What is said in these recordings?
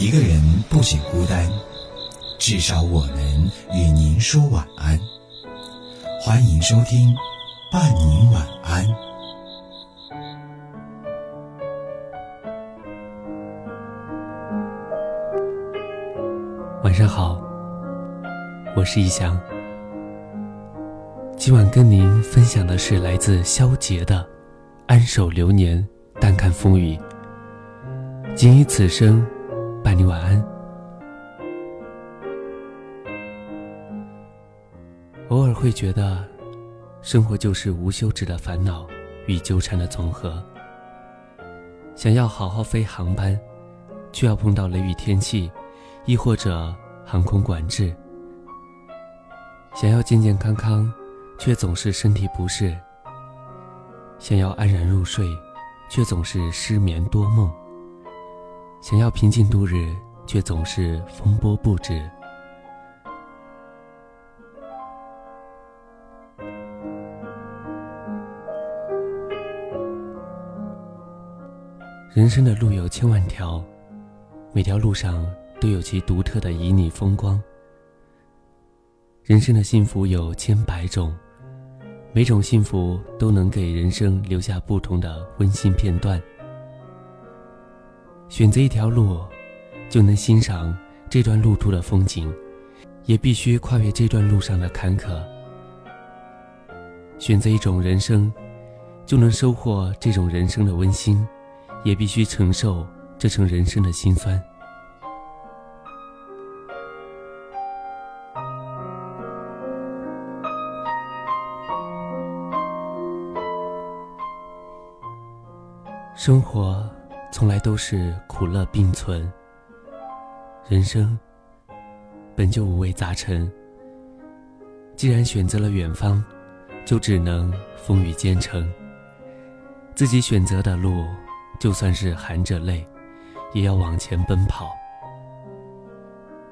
一个人不仅孤单，至少我能与您说晚安。欢迎收听《伴您晚安》。晚上好，我是一翔。今晚跟您分享的是来自萧杰的《安守流年，淡看风雨》。仅以此生。伴你晚安。偶尔会觉得，生活就是无休止的烦恼与纠缠的总和。想要好好飞航班，却要碰到雷雨天气，亦或者航空管制；想要健健康康，却总是身体不适；想要安然入睡，却总是失眠多梦。想要平静度日，却总是风波不止。人生的路有千万条，每条路上都有其独特的旖旎风光。人生的幸福有千百种，每种幸福都能给人生留下不同的温馨片段。选择一条路，就能欣赏这段路途的风景，也必须跨越这段路上的坎坷。选择一种人生，就能收获这种人生的温馨，也必须承受这层人生的辛酸。生活。从来都是苦乐并存。人生本就五味杂陈，既然选择了远方，就只能风雨兼程。自己选择的路，就算是含着泪，也要往前奔跑。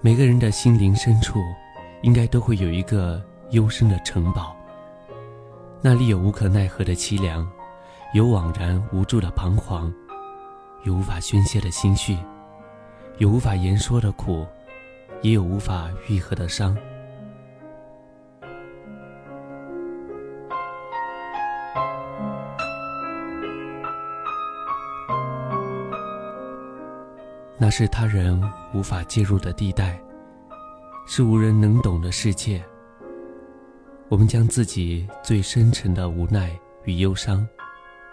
每个人的心灵深处，应该都会有一个幽深的城堡，那里有无可奈何的凄凉，有惘然无助的彷徨。有无法宣泄的心绪，有无法言说的苦，也有无法愈合的伤。那是他人无法介入的地带，是无人能懂的世界。我们将自己最深沉的无奈与忧伤，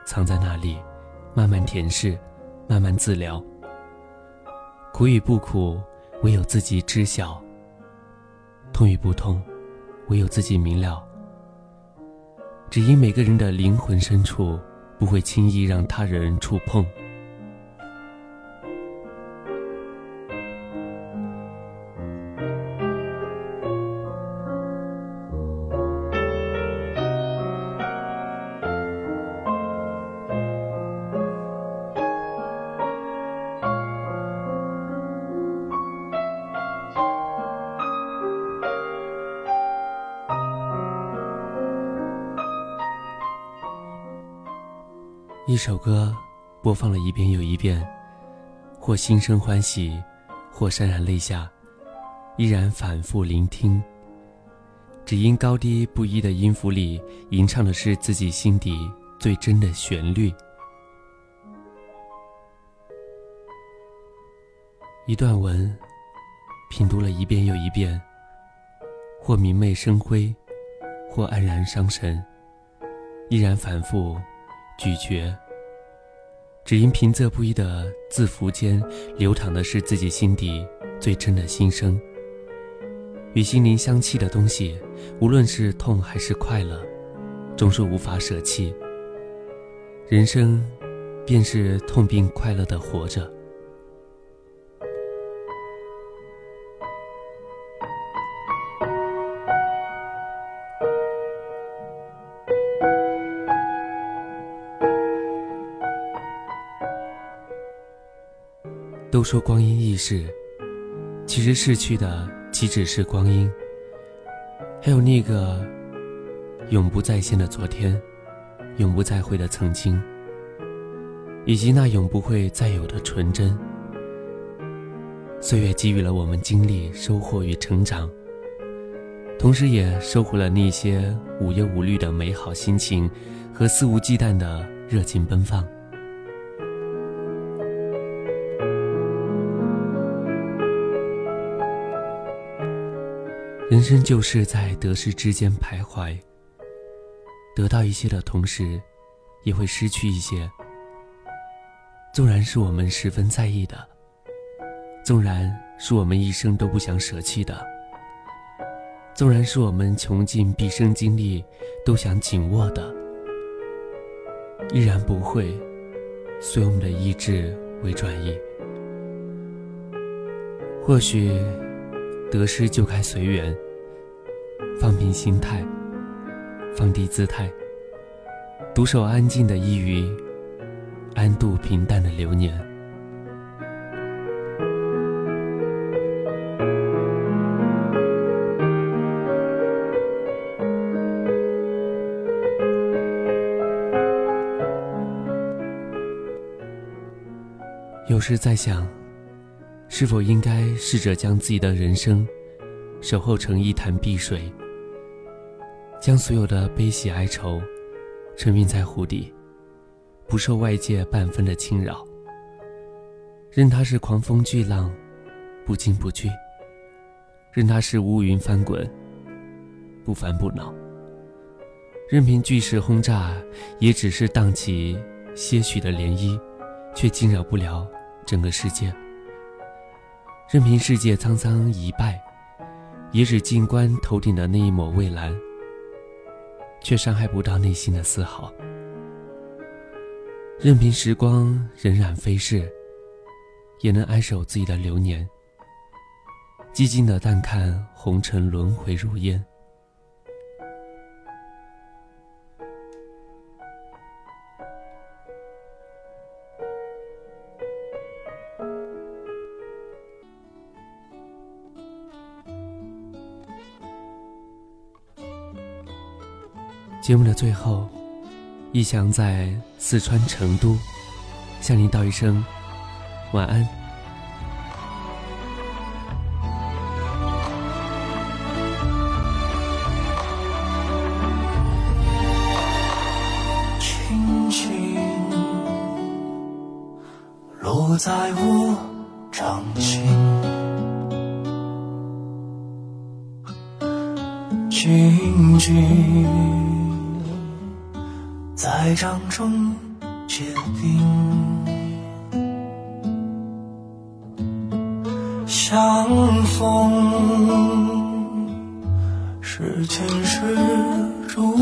藏在那里，慢慢填释。慢慢自疗，苦与不苦，唯有自己知晓；痛与不痛，唯有自己明了。只因每个人的灵魂深处，不会轻易让他人触碰。一首歌播放了一遍又一遍，或心生欢喜，或潸然泪下，依然反复聆听。只因高低不一的音符里吟唱的是自己心底最真的旋律。一段文，品读了一遍又一遍，或明媚生辉，或黯然伤神，依然反复。咀嚼，只因平仄不一的字符间流淌的是自己心底最真的心声。与心灵相契的东西，无论是痛还是快乐，终是无法舍弃。人生，便是痛并快乐的活着。都说光阴易逝，其实逝去的岂止是光阴，还有那个永不再现的昨天，永不再会的曾经，以及那永不会再有的纯真。岁月给予了我们经历、收获与成长，同时也收获了那些无忧无虑的美好心情和肆无忌惮的热情奔放。人生就是在得失之间徘徊，得到一些的同时，也会失去一些。纵然是我们十分在意的，纵然是我们一生都不想舍弃的，纵然是我们穷尽毕生精力都想紧握的，依然不会随我们的意志为转移。或许。得失就该随缘，放平心态，放低姿态，独守安静的一隅，安度平淡的流年。有时在想。是否应该试着将自己的人生守候成一潭碧水，将所有的悲喜哀愁沉浸在湖底，不受外界半分的侵扰，任它是狂风巨浪，不惊不惧；任它是乌云翻滚，不烦不恼；任凭巨石轰炸，也只是荡起些许的涟漪，却惊扰不了整个世界。任凭世界沧桑一败，也只静观头顶的那一抹蔚蓝，却伤害不到内心的丝毫。任凭时光荏苒飞逝，也能安守自己的流年，寂静的淡看红尘轮回如烟。节目的最后，一翔在四川成都向您道一声晚安。轻轻落在我掌心，静静。在掌中结冰，相逢是前世注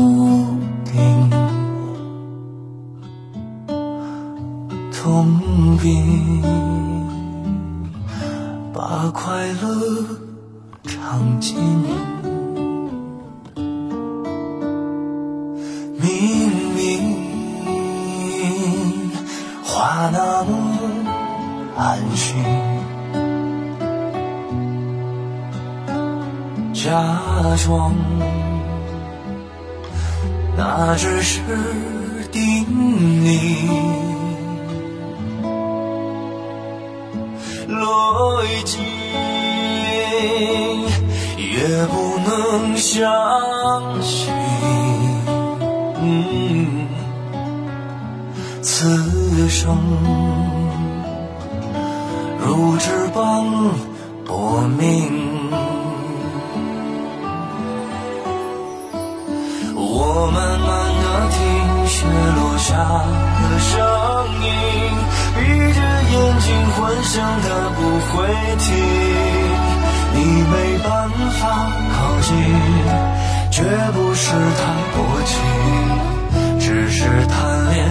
定，痛并把快乐尝尽。安心，假装那只是叮咛，来尽也不能相信，此生。如纸般薄命，我慢慢的听雪落下的声音，闭着眼睛幻想它不会停。你没办法靠近，绝不是太薄情，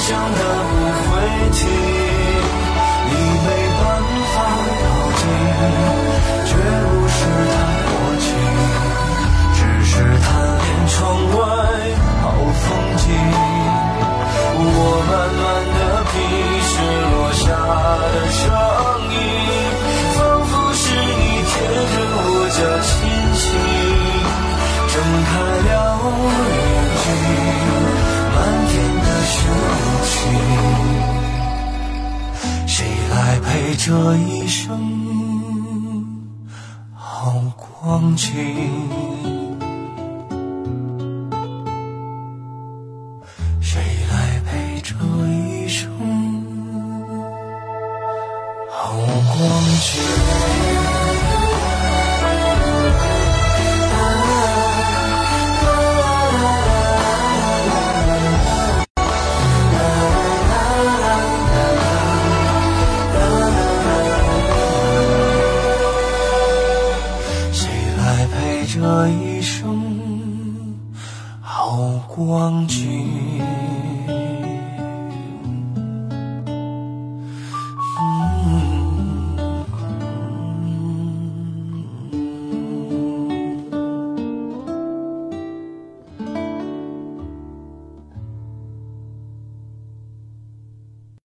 想的不会停，你没办法靠近，绝不是太薄情，只是贪恋窗外好风景。我慢慢的品雪落下的声音，仿佛是你贴着我脚轻这一生好光景？谁来陪这一生好光景？这一生好光景？